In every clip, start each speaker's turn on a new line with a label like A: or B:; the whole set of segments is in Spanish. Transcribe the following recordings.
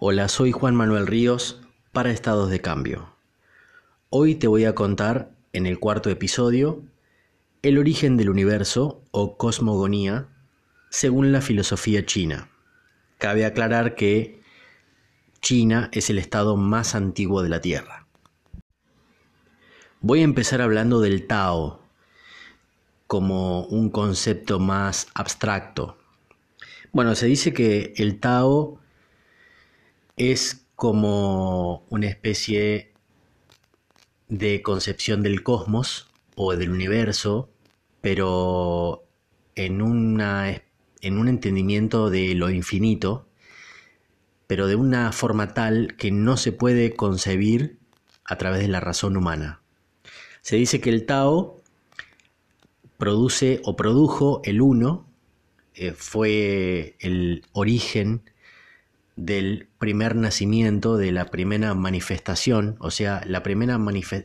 A: Hola, soy Juan Manuel Ríos para Estados de Cambio. Hoy te voy a contar en el cuarto episodio el origen del universo o cosmogonía según la filosofía china. Cabe aclarar que China es el estado más antiguo de la Tierra. Voy a empezar hablando del Tao como un concepto más abstracto. Bueno, se dice que el Tao es como una especie de concepción del cosmos o del universo, pero en, una, en un entendimiento de lo infinito, pero de una forma tal que no se puede concebir a través de la razón humana. Se dice que el Tao produce o produjo el uno, eh, fue el origen del primer nacimiento, de la primera manifestación, o sea, la primera,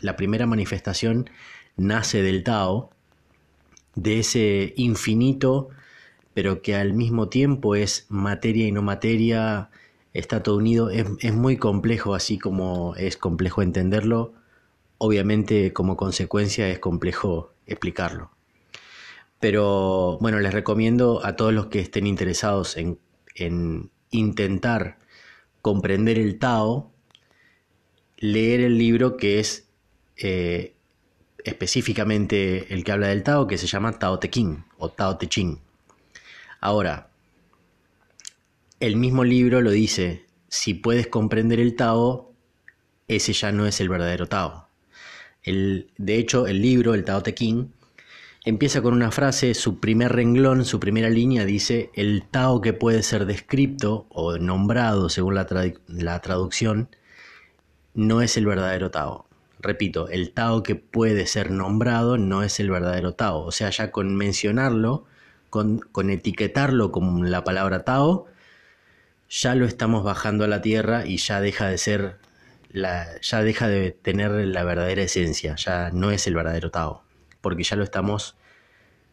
A: la primera manifestación nace del Tao, de ese infinito, pero que al mismo tiempo es materia y no materia, está todo unido, es, es muy complejo, así como es complejo entenderlo, obviamente como consecuencia es complejo explicarlo. Pero bueno, les recomiendo a todos los que estén interesados en, en intentar comprender el Tao, leer el libro que es eh, específicamente el que habla del Tao, que se llama Tao Te Ching o Tao Te Ching. Ahora, el mismo libro lo dice, si puedes comprender el Tao, ese ya no es el verdadero Tao. De hecho, el libro, el Tao Te Ching, Empieza con una frase, su primer renglón, su primera línea dice, el Tao que puede ser descrito o nombrado según la, traducción, no es el verdadero Tao. Repito, el Tao que puede ser nombrado no es el verdadero Tao. O sea, ya con mencionarlo, con, con etiquetarlo como la palabra Tao, ya lo estamos bajando a la tierra y ya deja de ser la, ya deja de tener la verdadera esencia, ya no es el verdadero Tao porque ya lo estamos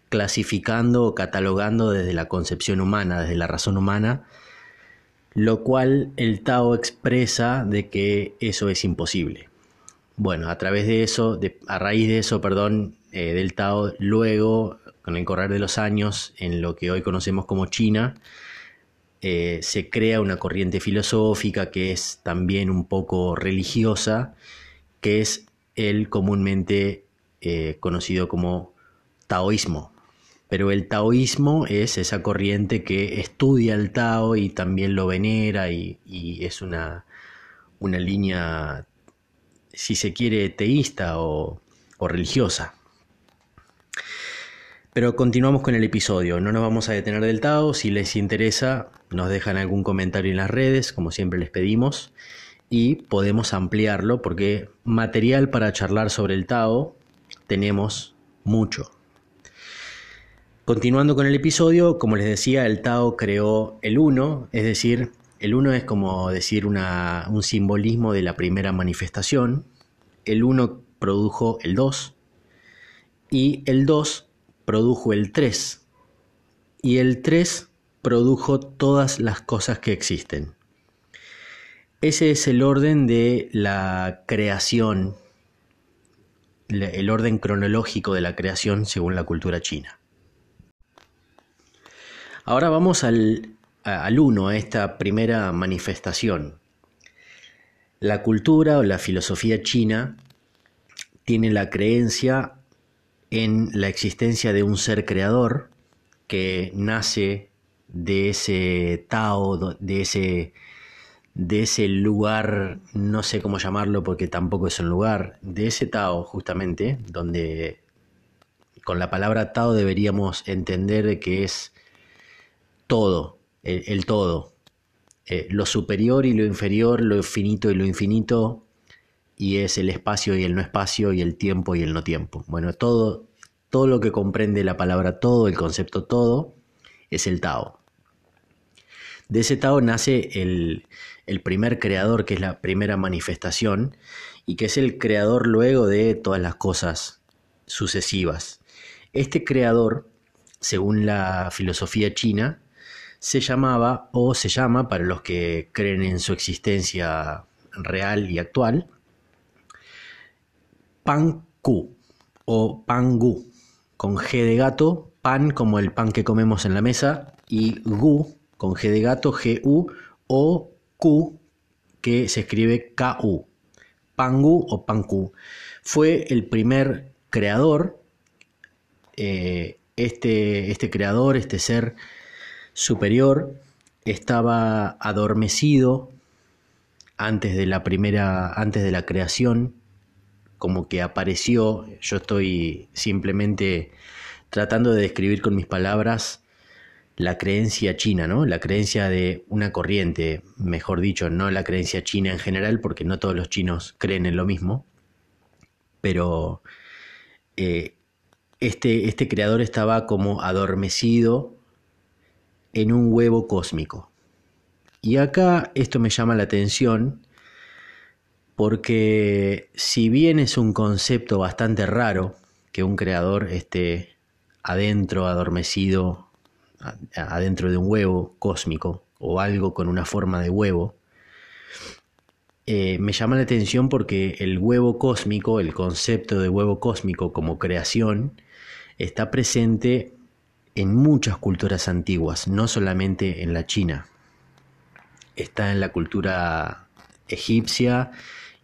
A: clasificando o catalogando desde la concepción humana, desde la razón humana, lo cual el Tao expresa de que eso es imposible. Bueno, a través de eso, a raíz de eso, perdón, eh, del Tao, luego, con el correr de los años, en lo que hoy conocemos como China, eh, se crea una corriente filosófica que es también un poco religiosa, que es el comúnmente eh, conocido como taoísmo. Pero el taoísmo es esa corriente que estudia el Tao y también lo venera y, es una, una, línea, si se quiere, teísta o, o religiosa. Pero continuamos con el episodio, no nos vamos a detener del Tao, si les interesa nos dejan algún comentario en las redes, como siempre les pedimos, y podemos ampliarlo porque material para charlar sobre el Tao tenemos mucho. Continuando con el episodio, como les decía, el Tao creó el uno, es decir, el uno es como decir un simbolismo de la primera manifestación, el uno produjo el 2 y el 2 produjo el 3 y el 3 produjo todas las cosas que existen. Ese es el orden de la creación el orden cronológico de la creación según la cultura china. Ahora vamos al, al uno, a esta primera manifestación. La cultura o la filosofía china tiene la creencia en la existencia de un ser creador que nace de ese Tao, de ese de ese lugar, no sé cómo llamarlo porque tampoco es un lugar, de ese Tao justamente, donde con la palabra Tao deberíamos entender que es todo, el, todo, eh, lo superior y lo inferior, lo finito y lo infinito, y es el espacio y el no espacio, y el tiempo y el no tiempo. Bueno, todo, todo lo que comprende la palabra todo, el concepto todo, es el Tao. De ese Tao nace el, el primer creador, que es la primera manifestación, y que es el creador luego de todas las cosas sucesivas. Este creador, según la filosofía china, se llamaba o se llama, para los que creen en su existencia real y actual, Panku o Pangu, con G de gato, pan como el pan que comemos en la mesa, y Gu con G de gato, G-U, o Que se escribe K-U. Pangu o Panku. Fue el primer creador, eh, este, este creador, este ser superior, estaba adormecido antes de la primera, antes de la creación, como que apareció, yo estoy simplemente tratando de describir con mis palabras la creencia china, ¿no? La creencia de una corriente, mejor dicho, no la creencia china en general, porque no todos los chinos creen en lo mismo, pero eh, este, este creador estaba como adormecido en un huevo cósmico. Y acá esto me llama la atención porque si bien es un concepto bastante raro que un creador esté adentro, adormecido, adentro de un huevo cósmico o algo con una forma de huevo, eh, me llama la atención porque el huevo cósmico, el concepto de huevo cósmico como creación, está presente en muchas culturas antiguas, no solamente en la China. Está en la cultura egipcia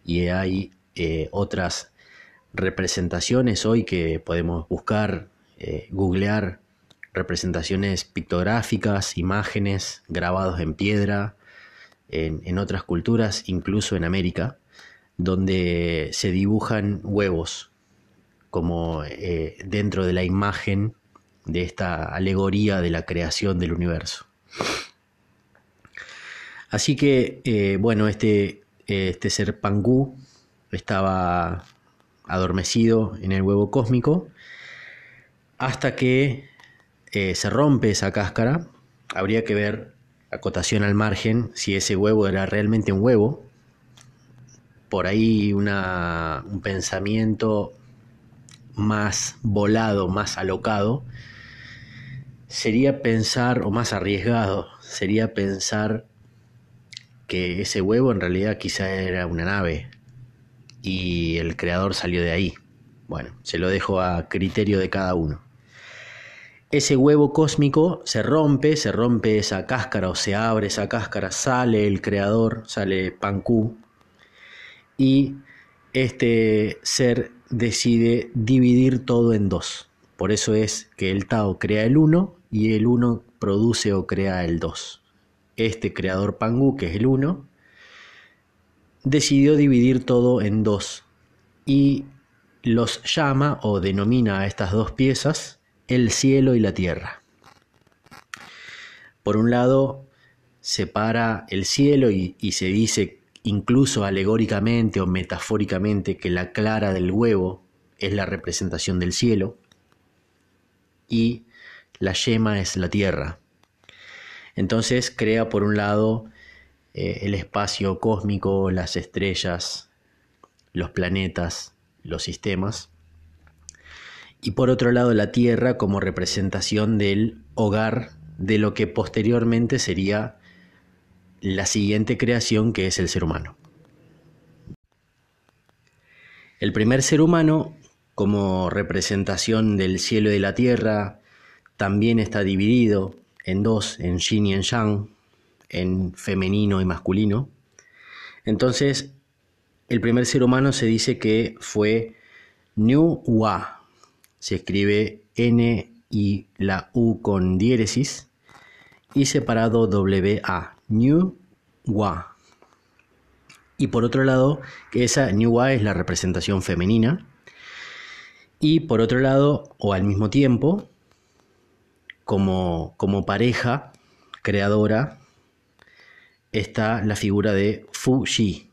A: y hay eh, otras representaciones hoy que podemos buscar, eh, googlear representaciones pictográficas, imágenes, grabados en piedra, en, otras culturas, incluso en América, donde se dibujan huevos como eh, dentro de la imagen de esta alegoría de la creación del universo. Así que, eh, bueno, este, este ser Pangu estaba adormecido en el huevo cósmico hasta que se rompe esa cáscara. Habría que ver, acotación al margen, si ese huevo era realmente un huevo. Por ahí una, un pensamiento más volado, más alocado, sería pensar, o más arriesgado, sería pensar que ese huevo en realidad quizá era una nave y el creador salió de ahí. Bueno, se lo dejo a criterio de cada uno. Ese huevo cósmico se rompe, se rompe esa cáscara o se abre esa cáscara, sale el creador, sale Panku y este ser decide dividir todo en dos. Por eso es que el Tao crea el uno y el 1 produce o crea el 2. Este creador Pangu, que es el 1, decidió dividir todo en dos y los llama o denomina a estas dos piezas el cielo y la tierra. Por un lado, separa el cielo y, se dice incluso alegóricamente o metafóricamente que la clara del huevo es la representación del cielo y la yema es la Tierra. Entonces crea por un lado eh, el espacio cósmico, las estrellas, los planetas, los sistemas, y por otro lado la Tierra como representación del hogar de lo que posteriormente sería la siguiente creación que es el ser humano. El primer ser humano, como representación del cielo y de la tierra, también está dividido en dos, en yin y en yang, en femenino y masculino. Entonces, el primer ser humano se dice que fue New Wa. Se escribe N y la U con diéresis y separado W-A. New Wa. Y por otro lado, esa New Wa es la representación femenina. Y por otro lado, o al mismo tiempo, como, como pareja creadora está la figura de Fu Xi,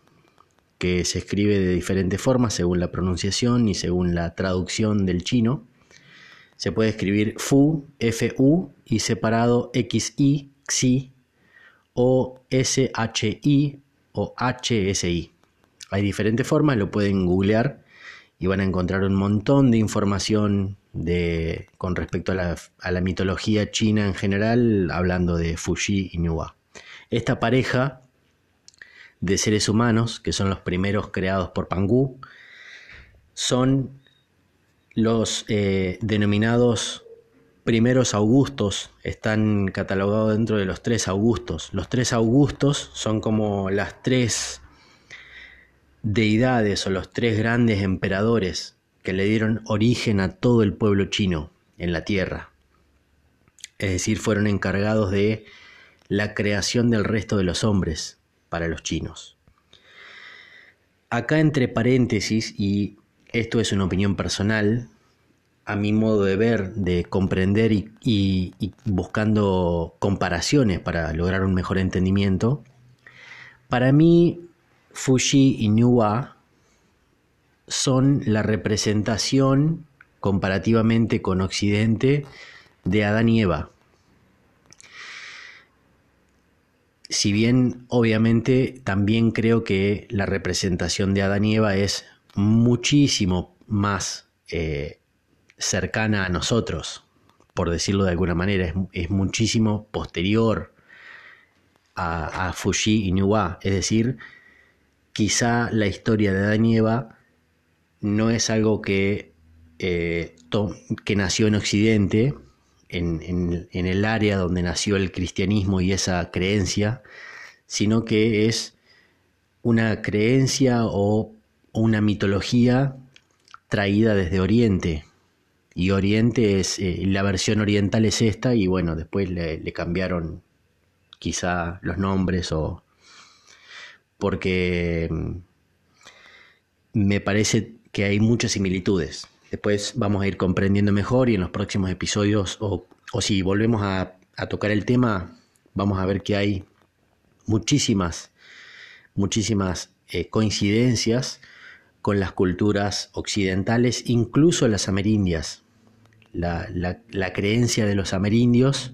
A: que se escribe de diferentes formas según la pronunciación y según la traducción del chino. Se puede escribir Fu, F-U y separado X-I, Xi o S-H-I o H-S-I. Hay diferentes formas, lo pueden googlear y van a encontrar un montón de información de, con respecto a la, mitología china en general, hablando de Fuji y Nuwa. Esta pareja de seres humanos, que son los primeros creados por Pangu, son los eh, denominados primeros augustos, están catalogados dentro de los tres augustos. Los tres augustos son como las tres deidades o los tres grandes emperadores que le dieron origen a todo el pueblo chino en la tierra. Es decir, fueron encargados de la creación del resto de los hombres para los chinos. Acá entre paréntesis, y esto es una opinión personal, a mi modo de ver, de comprender y, buscando comparaciones para lograr un mejor entendimiento, para mí Fuji y Nuwa son la representación comparativamente con Occidente de Adán y Eva. Si bien obviamente también creo que la representación de Adán y Eva es muchísimo más eh, cercana a nosotros, por decirlo de alguna manera, es, muchísimo posterior a, Fuji y Nuwa. Es decir, quizá la historia de Adán y Eva no es algo que, eh, que nació en Occidente, en, en, el área donde nació el cristianismo y esa creencia, sino que es una creencia o una mitología traída desde Oriente, y Oriente es, eh, la versión oriental es esta y bueno, después le, cambiaron quizá los nombres o porque mm, me parece que hay muchas similitudes. Después vamos a ir comprendiendo mejor y en los próximos episodios o, si volvemos a, tocar el tema, vamos a ver que hay muchísimas, muchísimas eh, coincidencias con las culturas occidentales, incluso las amerindias la, creencia de los amerindios,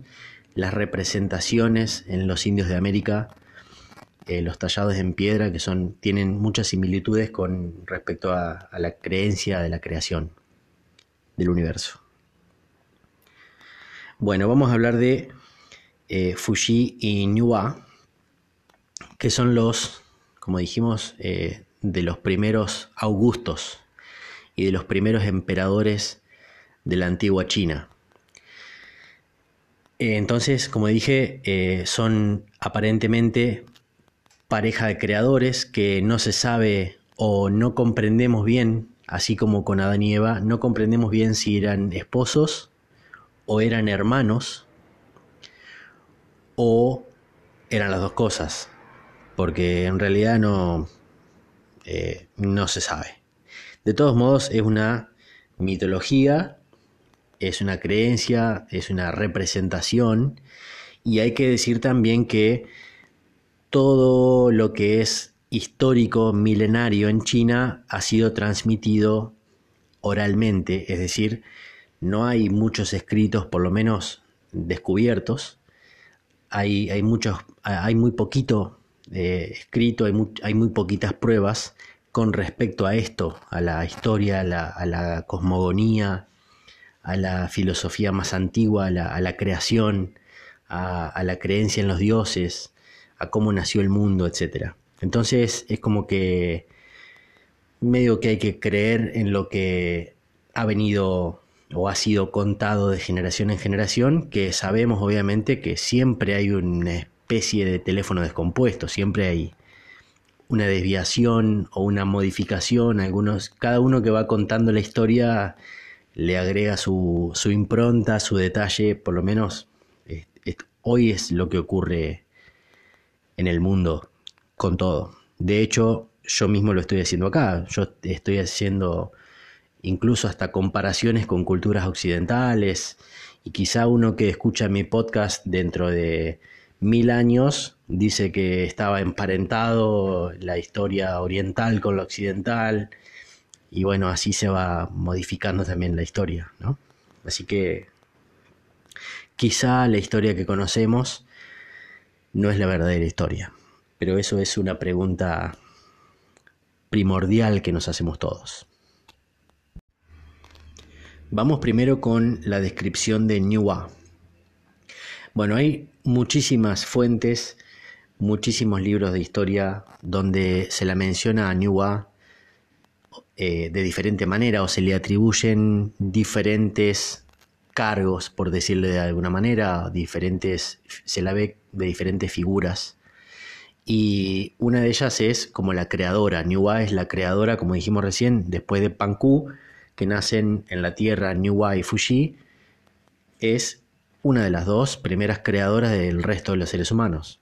A: las representaciones en los indios de América, eh, los tallados en piedra, que son, tienen muchas similitudes con respecto a, la creencia de la creación del universo. Bueno, vamos a hablar de eh, Fuji y Nuwa, que son los, como dijimos, eh, de los primeros augustos y de los primeros emperadores de la antigua China. Eh, entonces, como dije, eh, son aparentemente pareja de creadores que no se sabe o no comprendemos bien, así como con Adán y Eva, no comprendemos bien si eran esposos o eran hermanos o eran las dos cosas, porque en realidad no, eh, no se sabe. De todos modos, es una mitología es una creencia, es una representación y hay que decir también que todo lo que es histórico, milenario en China ha sido transmitido oralmente, es decir, no hay muchos escritos, por lo menos descubiertos, hay, hay, muchos, hay muy poquito escrito, hay muy, hay muy, poquitas pruebas con respecto a esto, a la historia, a la, a la cosmogonía, a la filosofía más antigua, a la, creación, a, la creencia en los dioses, a cómo nació el mundo, etc. Entonces es como que medio que hay que creer en lo que ha venido o ha sido contado de generación en generación, que sabemos obviamente que siempre hay una especie de teléfono descompuesto, siempre hay una desviación o una modificación, algunos, cada uno que va contando la historia le agrega su, impronta, su detalle, por lo menos hoy es lo que ocurre en el mundo con todo. De hecho, yo mismo lo estoy haciendo acá, yo estoy haciendo incluso hasta comparaciones con culturas occidentales. Y quizá uno que escucha mi podcast dentro de mil años dice que estaba emparentado la historia oriental con la occidental y bueno, así se va modificando también la historia, ¿no? Así que quizá la historia que conocemos no es la verdadera historia, pero eso es una pregunta primordial que nos hacemos todos. Vamos primero con la descripción de Niwa. Bueno, hay muchísimas fuentes, muchísimos libros de historia donde se la menciona a Niwa eh, de diferente manera o se le atribuyen diferentes cargos, por decirle de alguna manera, diferentes, se la ve de diferentes figuras. Y una de ellas es como la creadora. Niwa es la creadora, como dijimos recién, después de Panku, que nacen en la tierra Niwa y Fuji, es una de las dos primeras creadoras del resto de los seres humanos.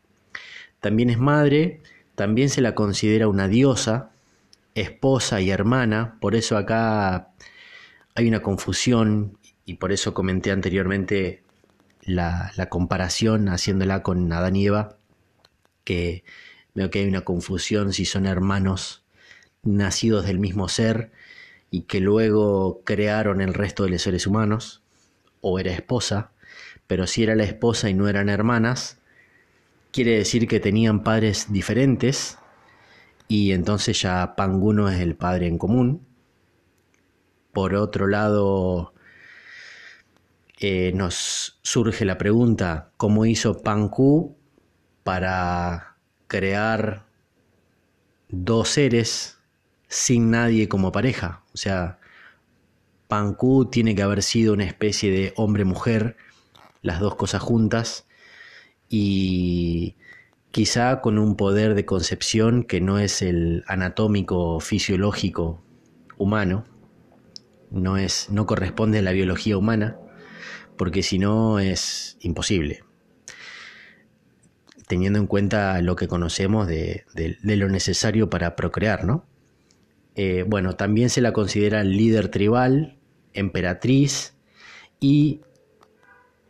A: También es madre, también se la considera una diosa, esposa y hermana, por eso acá hay una confusión y por eso comenté anteriormente la, comparación haciéndola con Adán y Eva, que veo que hay una confusión si son hermanos nacidos del mismo ser y que luego crearon el resto de los seres humanos, o era esposa, pero si era la esposa y no eran hermanas, quiere decir que tenían padres diferentes y entonces ya Panguno es el padre en común. Por otro lado, eh, nos surge la pregunta, ¿cómo hizo Panku para crear dos seres sin nadie como pareja. O sea, Panku tiene que haber sido una especie de hombre-mujer, las dos cosas juntas, y quizá con un poder de concepción que no es el anatómico fisiológico humano, no, es, no corresponde a la biología humana, porque si no es imposible teniendo en cuenta lo que conocemos de, lo necesario para procrear, ¿no? Eh, bueno, también se la considera líder tribal, emperatriz y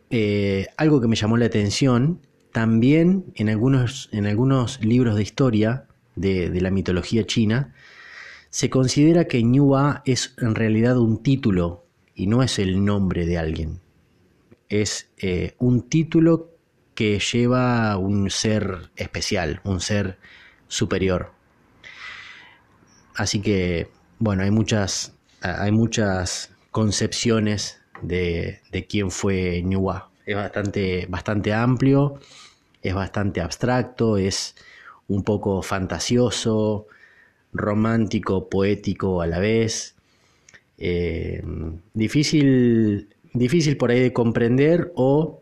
A: eh, algo que me llamó la atención, también en algunos, en algunos libros de historia de, la mitología china, se considera que Ñua es en realidad un título y no es el nombre de alguien. Es eh, un título que lleva un ser especial, un ser superior. Así que, bueno, hay muchas, hay muchas concepciones de, quién fue Niwa. Es bastante, bastante amplio, es bastante abstracto, es un poco fantasioso, romántico, poético a la vez. Eh, difícil, difícil por ahí de comprender o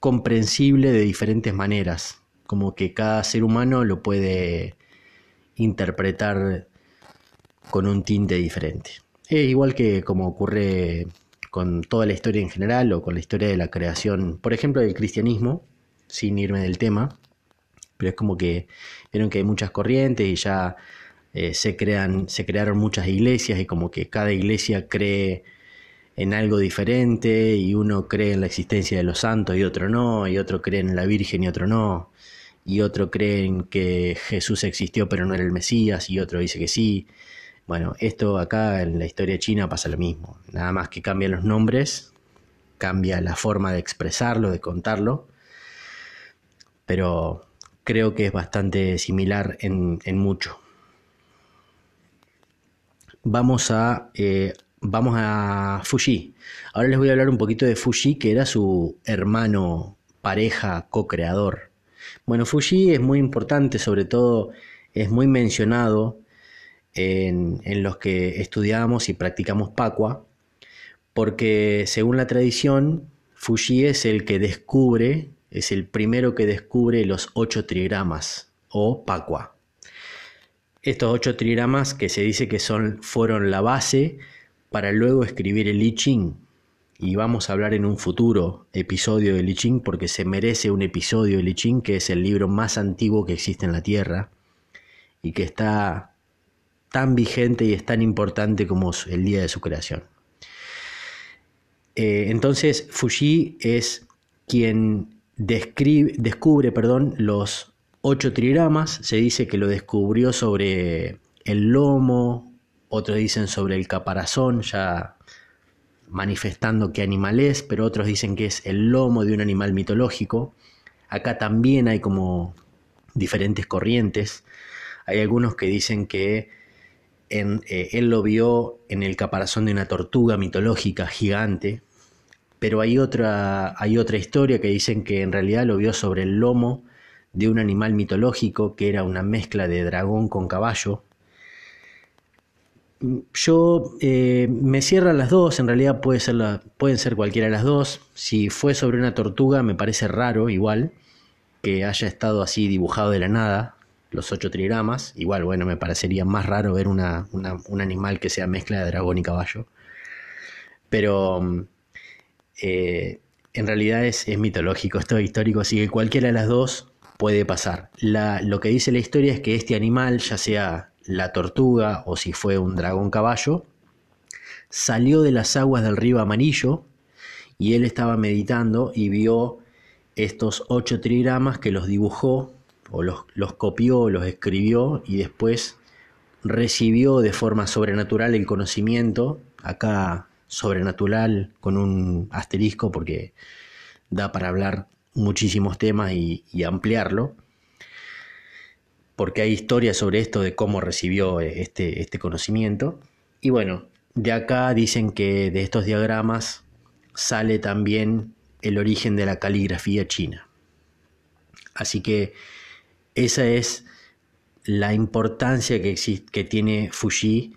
A: comprensible de diferentes maneras, como que cada ser humano lo puede interpretar con un tinte diferente. Es igual que como ocurre con toda la historia en general o con la historia de la creación, por ejemplo, del cristianismo, sin irme del tema, pero es como que vieron que hay muchas corrientes y ya eh, se, crean, se crearon muchas iglesias y como que cada iglesia cree en algo diferente y uno cree en la existencia de los santos y otro no, y otro cree en la Virgen y otro no y otro creen que Jesús existió pero no era el Mesías y otro dice que sí. Bueno, esto acá en la historia china pasa lo mismo, nada más que cambian los nombres, cambia la forma de expresarlo, de contarlo, pero creo que es bastante similar en, mucho. Vamos a, eh, vamos a Fuji. Ahora les voy a hablar un poquito de Fuji, que era su hermano, pareja, co-creador. Bueno, Fuji es muy importante, sobre todo es muy mencionado en, los que estudiamos y practicamos Pacua, porque según la tradición, Fuji es el que descubre, es el primero que descubre los ocho trigramas o Pacua. Estos ocho trigramas que se dice que son, fueron la base para luego escribir el I Ching, y vamos a hablar en un futuro episodio de Li Ching porque se merece un episodio de Li Ching que es el libro más antiguo que existe en la Tierra y que está tan vigente y es tan importante como el día de su creación. Eh, entonces Fuji es quien descubre perdón, los ocho trigramas, se dice que lo descubrió sobre el lomo, otros dicen sobre el caparazón, ya manifestando qué animal es, pero otros dicen que es el lomo de un animal mitológico. Acá también hay como diferentes corrientes. Hay algunos que dicen que eh, él lo vio en el caparazón de una tortuga mitológica gigante, pero hay otra, hay otra historia que dicen que en realidad lo vio sobre el lomo de un animal mitológico que era una mezcla de dragón con caballo. Yo eh, me cierran las dos, en realidad pueden ser cualquiera de las dos. Si fue sobre una tortuga me parece raro igual que haya estado así dibujado de la nada, los ocho trigramas. Igual, bueno, me parecería más raro ver una, un animal que sea mezcla de dragón y caballo. Pero eh, en realidad es, mitológico, esto es histórico, así que cualquiera de las dos puede pasar. lo que dice la historia es que este animal, ya sea la tortuga o si fue un dragón caballo, salió de las aguas del río Amarillo y él estaba meditando y vio estos ocho trigramas que los dibujó o los, los copió, los escribió y después recibió de forma sobrenatural el conocimiento, acá sobrenatural con un asterisco porque da para hablar muchísimos temas y, ampliarlo, porque hay historias sobre esto de cómo recibió este, este conocimiento. Y bueno, de acá dicen que de estos diagramas sale también el origen de la caligrafía china. Así que esa es la importancia que, que tiene Fuji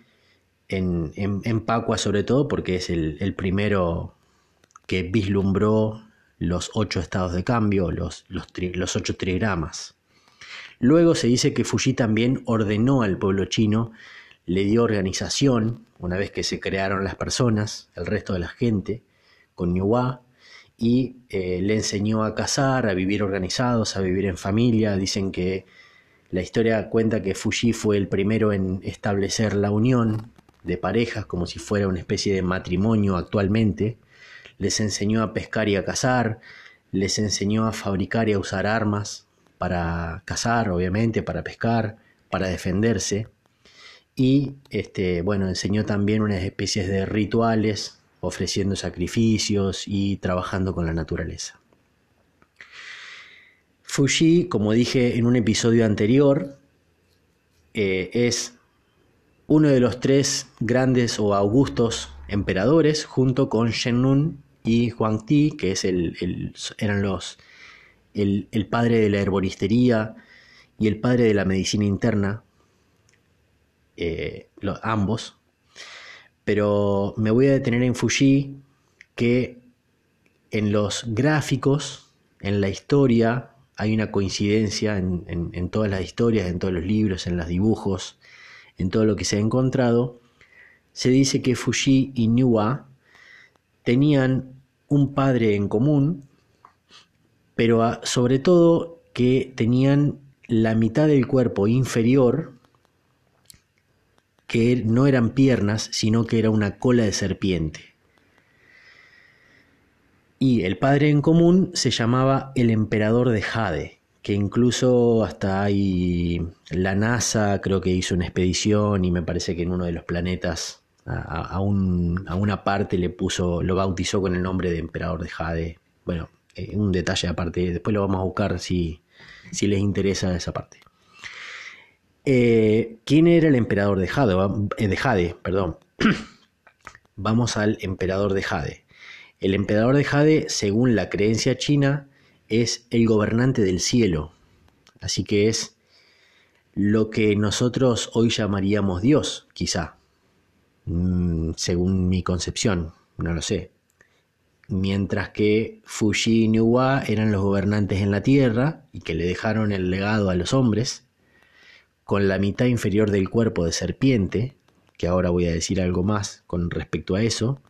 A: en, en, Pacua sobre todo porque es el, primero que vislumbró los ocho estados de cambio, los, los, los ocho trigramas. Luego se dice que Fuji también ordenó al pueblo chino, le dio organización, una vez que se crearon las personas, el resto de la gente, con Niuwa, y eh, le enseñó a cazar, a vivir organizados, a vivir en familia. Dicen que la historia cuenta que Fuji fue el primero en establecer la unión de parejas como si fuera una especie de matrimonio actualmente, les enseñó a pescar y a cazar, les enseñó a fabricar y a usar armas para cazar, obviamente, para pescar, para defenderse. Y este, bueno, enseñó también unas especies de rituales, ofreciendo sacrificios y trabajando con la naturaleza. Fuji, como dije en un episodio anterior, eh, es uno de los tres grandes o augustos emperadores, junto con Shenun y Huangti, que es el, eran los, el, padre de la herboristería y el padre de la medicina interna, eh, ambos. Pero me voy a detener en Fuji, que en los gráficos, en la historia, hay una coincidencia en, todas las historias, en todos los libros, en los dibujos, en todo lo que se ha encontrado, se dice que Fuji y Niwa tenían un padre en común, pero sobre todo que tenían la mitad del cuerpo inferior, que no eran piernas, sino que era una cola de serpiente. Y el padre en común se llamaba el emperador de Jade que incluso hasta hay la NASA creo que hizo una expedición y me parece que en uno de los planetas a, una parte le puso, lo bautizó con el nombre de emperador de Jade. Bueno, eh, un detalle aparte, después lo vamos a buscar si, si les interesa esa parte. Eh, ¿Quién era el emperador de Jade? Eh, perdón. vamos al emperador de Jade. El emperador de Jade, según la creencia china, es el gobernante del cielo. Así que es lo que nosotros hoy llamaríamos Dios, quizá, mm, según mi concepción, no lo sé. Mientras que Fuji y Niwa eran los gobernantes en la tierra y que le dejaron el legado a los hombres, con la mitad inferior del cuerpo de serpiente, que ahora voy a decir algo más con respecto a eso,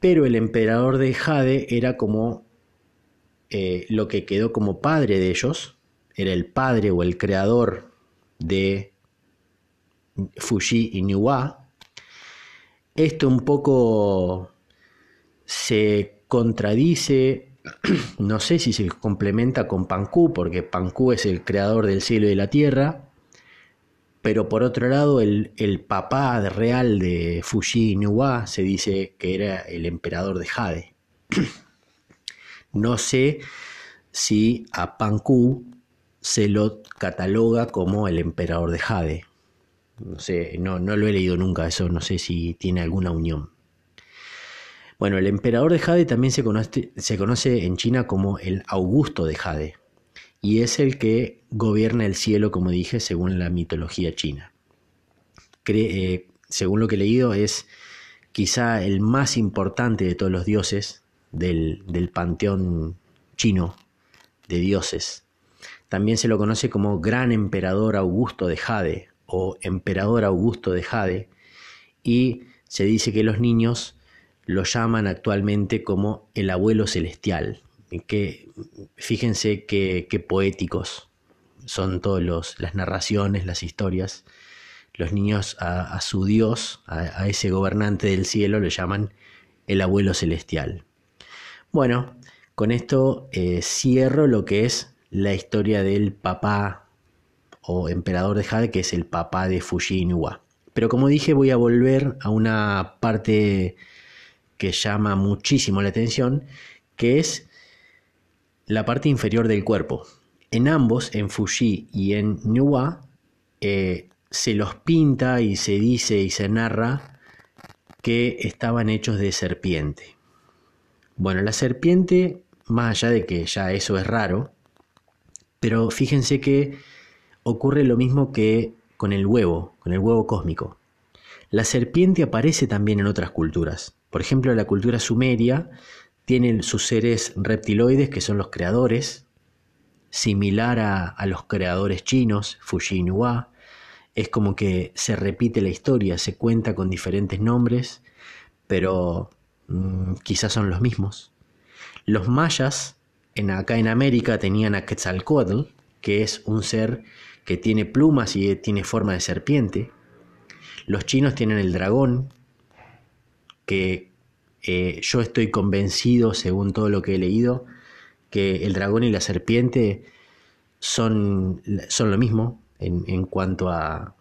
A: pero el emperador de Jade era como eh, lo que quedó como padre de ellos, era el padre o el creador de Fuji y Niwa. Esto un poco se contradice, no sé si se complementa con Panku, porque Panku es el creador del cielo y de la tierra, pero por otro lado el, el papá real de Fuji y Niwa se dice que era el emperador de Jade. No sé si a Panku se lo cataloga como el emperador de Jade. No sé, no, no lo he leído nunca, eso no sé si tiene alguna unión. Bueno, el emperador de Jade también se conoce, se conoce en China como el Augusto de Jade y es el que gobierna el cielo, como dije, según la mitología china. Eh, según lo que he leído, es quizá el más importante de todos los dioses del, del panteón chino de dioses. También se lo conoce como Gran Emperador Augusto de Jade o Emperador Augusto de Jade y se dice que los niños lo llaman actualmente como el abuelo celestial, que fíjense qué poéticos son todas las narraciones, las historias. Los niños a, su Dios, a, ese gobernante del cielo, le llaman el abuelo celestial. Bueno, con esto eh, cierro lo que es la historia del papá o emperador de Jade, que es el papá de Fuji Inuwa. Pero como dije, voy a volver a una parte que llama muchísimo la atención, que es la parte inferior del cuerpo. En ambos, en Fuji y en Nuwa, eh, se los pinta y se dice y se narra que estaban hechos de serpiente. Bueno, la serpiente, más allá de que ya eso es raro, pero fíjense que ocurre lo mismo que con el huevo, con el huevo cósmico. La serpiente aparece también en otras culturas. Por ejemplo, la cultura sumeria tiene sus seres reptiloides, que son los creadores, similar a, los creadores chinos, Fuji Nuwa. Es como que se repite la historia, se cuenta con diferentes nombres, pero mm, quizás son los mismos. Los mayas, en, acá en América, tenían a Quetzalcoatl, que es un ser que tiene plumas y tiene forma de serpiente. Los chinos tienen el dragón, que eh, yo estoy convencido, según todo lo que he leído, que el dragón y la serpiente son, son lo mismo en, cuanto a,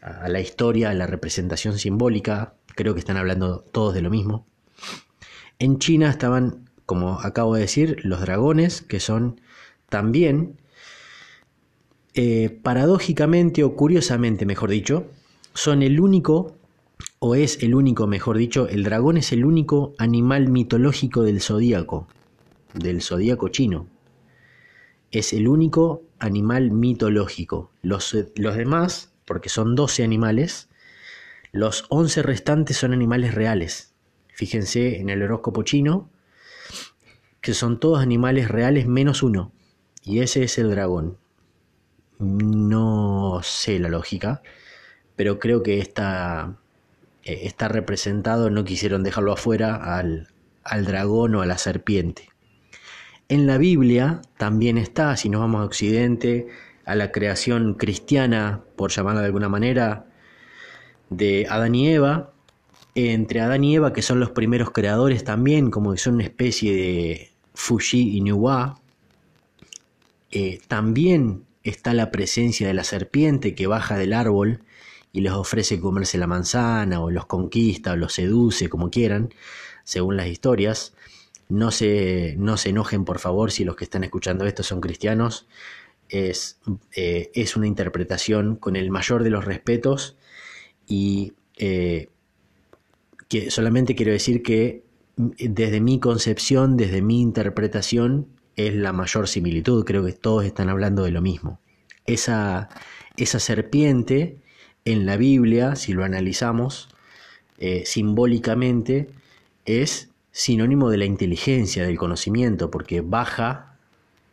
A: a, la historia, a la representación simbólica. Creo que están hablando todos de lo mismo. En China estaban, como acabo de decir, los dragones, que son también, eh, paradójicamente o curiosamente, mejor dicho, son el único o es el único, mejor dicho, el dragón es el único animal mitológico del zodíaco, del zodíaco chino. Es el único animal mitológico. Los, los demás, porque son 12 animales, los 11 restantes son animales reales. Fíjense en el horóscopo chino, que son todos animales reales menos uno. Y ese es el dragón. No sé la lógica, pero creo que esta eh, está representado, no quisieron dejarlo afuera, al, al dragón o a la serpiente. En la Biblia también está, si nos vamos a Occidente, a la creación cristiana, por llamarla de alguna manera, de Adán y Eva, entre Adán y Eva, que son los primeros creadores también, como que son una especie de Fuji y Nuwa, eh, también está la presencia de la serpiente que baja del árbol y les ofrece comerse la manzana o los conquista o los seduce, como quieran, según las historias. No se, no se enojen, por favor, si los que están escuchando esto son cristianos. Es, eh, es una interpretación con el mayor de los respetos y eh, que solamente quiero decir que desde mi concepción, desde mi interpretación, es la mayor similitud. Creo que todos están hablando de lo mismo. Esa, esa serpiente en la Biblia, si lo analizamos eh, simbólicamente, es sinónimo de la inteligencia, del conocimiento, porque baja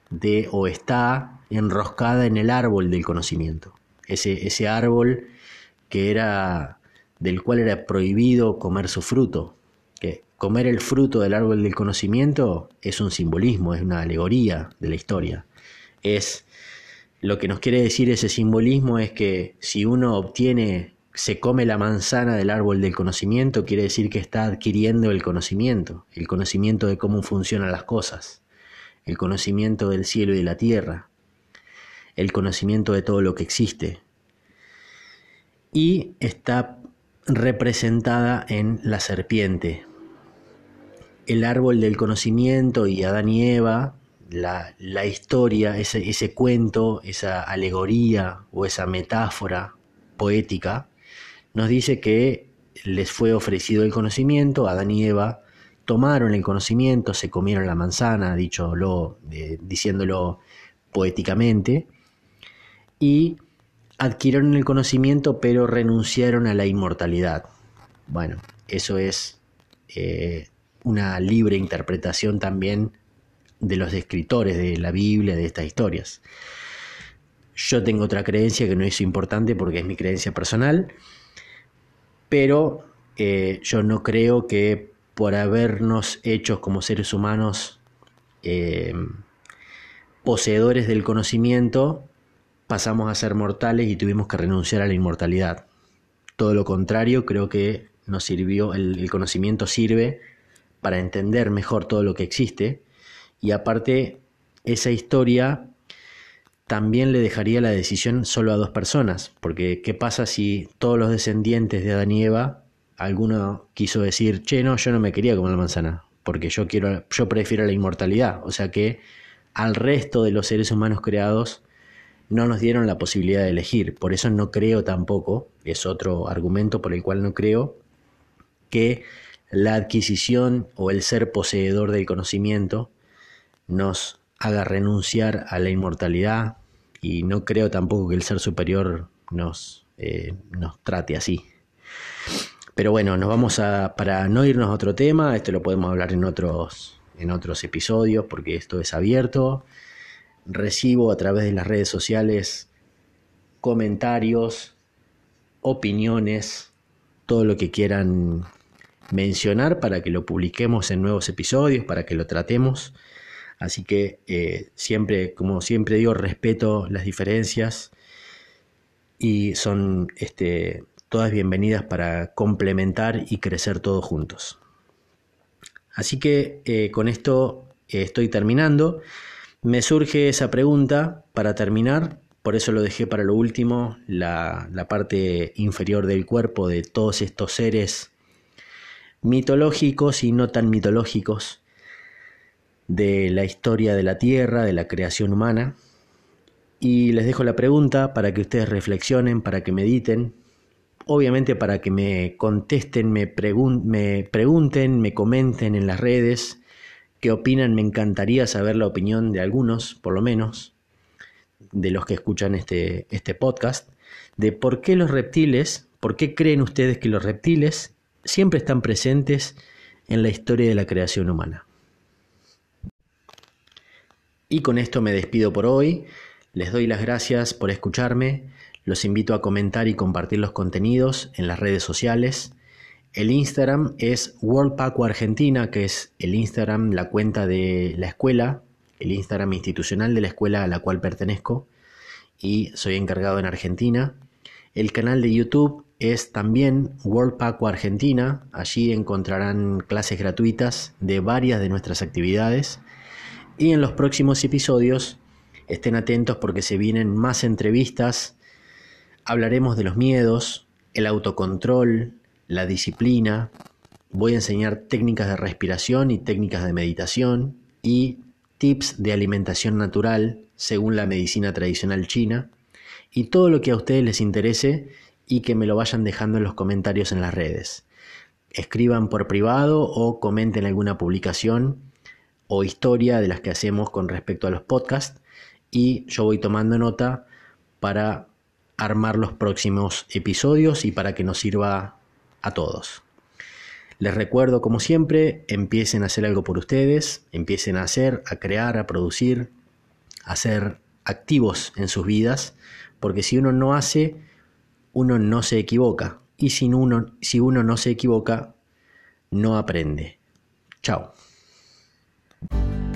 A: de o está enroscada en el árbol del conocimiento. Ese, ese árbol que era del cual era prohibido comer su fruto. Que comer el fruto del árbol del conocimiento es un simbolismo, es una alegoría de la historia. Es lo que nos quiere decir ese simbolismo es que si uno obtiene, se come la manzana del árbol del conocimiento, quiere decir que está adquiriendo el conocimiento, el conocimiento de cómo funcionan las cosas, el conocimiento del cielo y de la tierra, el conocimiento de todo lo que existe. Y está representada en la serpiente. El árbol del conocimiento y Adán y Eva la, historia, ese, ese, cuento, esa alegoría o esa metáfora poética, nos dice que les fue ofrecido el conocimiento, Adán y Eva tomaron el conocimiento, se comieron la manzana, dicholo, eh, diciéndolo poéticamente, y adquirieron el conocimiento pero renunciaron a la inmortalidad. Bueno, eso es eh, una libre interpretación también de los escritores de la Biblia, de estas historias. Yo tengo otra creencia que no es importante porque es mi creencia personal, pero eh, yo no creo que por habernos hechos como seres humanos eh, poseedores del conocimiento, pasamos a ser mortales y tuvimos que renunciar a la inmortalidad. Todo lo contrario, creo que nos sirvió, el conocimiento sirve para entender mejor todo lo que existe y aparte esa historia también le dejaría la decisión solo a dos personas, porque ¿qué pasa si todos los descendientes de Adán y Eva, alguno quiso decir, che, no, yo no me quería comer la manzana, porque yo quiero, yo prefiero la inmortalidad, o sea que al resto de los seres humanos creados no nos dieron la posibilidad de elegir, por eso no creo tampoco, es otro argumento por el cual no creo, que la adquisición o el ser poseedor del conocimiento nos haga renunciar a la inmortalidad y no creo tampoco que el ser superior nos, eh, nos trate así. Pero bueno, nos vamos a, para no irnos a otro tema, esto lo podemos hablar en otros, en otros episodios porque esto es abierto. Recibo a través de las redes sociales comentarios, opiniones, todo lo que quieran mencionar para que lo publiquemos en nuevos episodios, para que lo tratemos. Así que eh, siempre, como siempre digo, respeto las diferencias y son este, todas bienvenidas para complementar y crecer todos juntos. Así que eh, con esto eh, estoy terminando. Me surge esa pregunta para terminar, por eso lo dejé para lo último, la, la parte inferior del cuerpo de todos estos seres mitológicos y no tan mitológicos de la historia de la Tierra, de la creación humana. Y les dejo la pregunta para que ustedes reflexionen, para que mediten, obviamente para que me contesten, me, me pregunten, me comenten en las redes qué opinan. Me encantaría saber la opinión de algunos, por lo menos, de los que escuchan este, este podcast, de por qué los reptiles, por qué creen ustedes que los reptiles siempre están presentes en la historia de la creación humana. Y con esto me despido por hoy. Les doy las gracias por escucharme. Los invito a comentar y compartir los contenidos en las redes sociales. El Instagram es World Argentina, que es el Instagram, la cuenta de la escuela, el Instagram institucional de la escuela a la cual pertenezco y soy encargado en Argentina. El canal de YouTube es también World Argentina. Allí encontrarán clases gratuitas de varias de nuestras actividades y en los próximos episodios estén atentos porque se vienen más entrevistas. Hablaremos de los miedos, el autocontrol, la disciplina. Voy a enseñar técnicas de respiración y técnicas de meditación y tips de alimentación natural según la medicina tradicional china y todo lo que a ustedes les interese y que me lo vayan dejando en los comentarios en las redes. Escriban por privado o comenten alguna publicación o historia de las que hacemos con respecto a los podcasts y yo voy tomando nota para armar los próximos episodios y para que nos sirva a todos. Les recuerdo, como siempre, empiecen a hacer algo por ustedes, empiecen a hacer, a crear, a producir, a ser activos en sus vidas, porque si uno no hace, uno no se equivoca, y si uno, si uno no se equivoca, no aprende. Chao. care.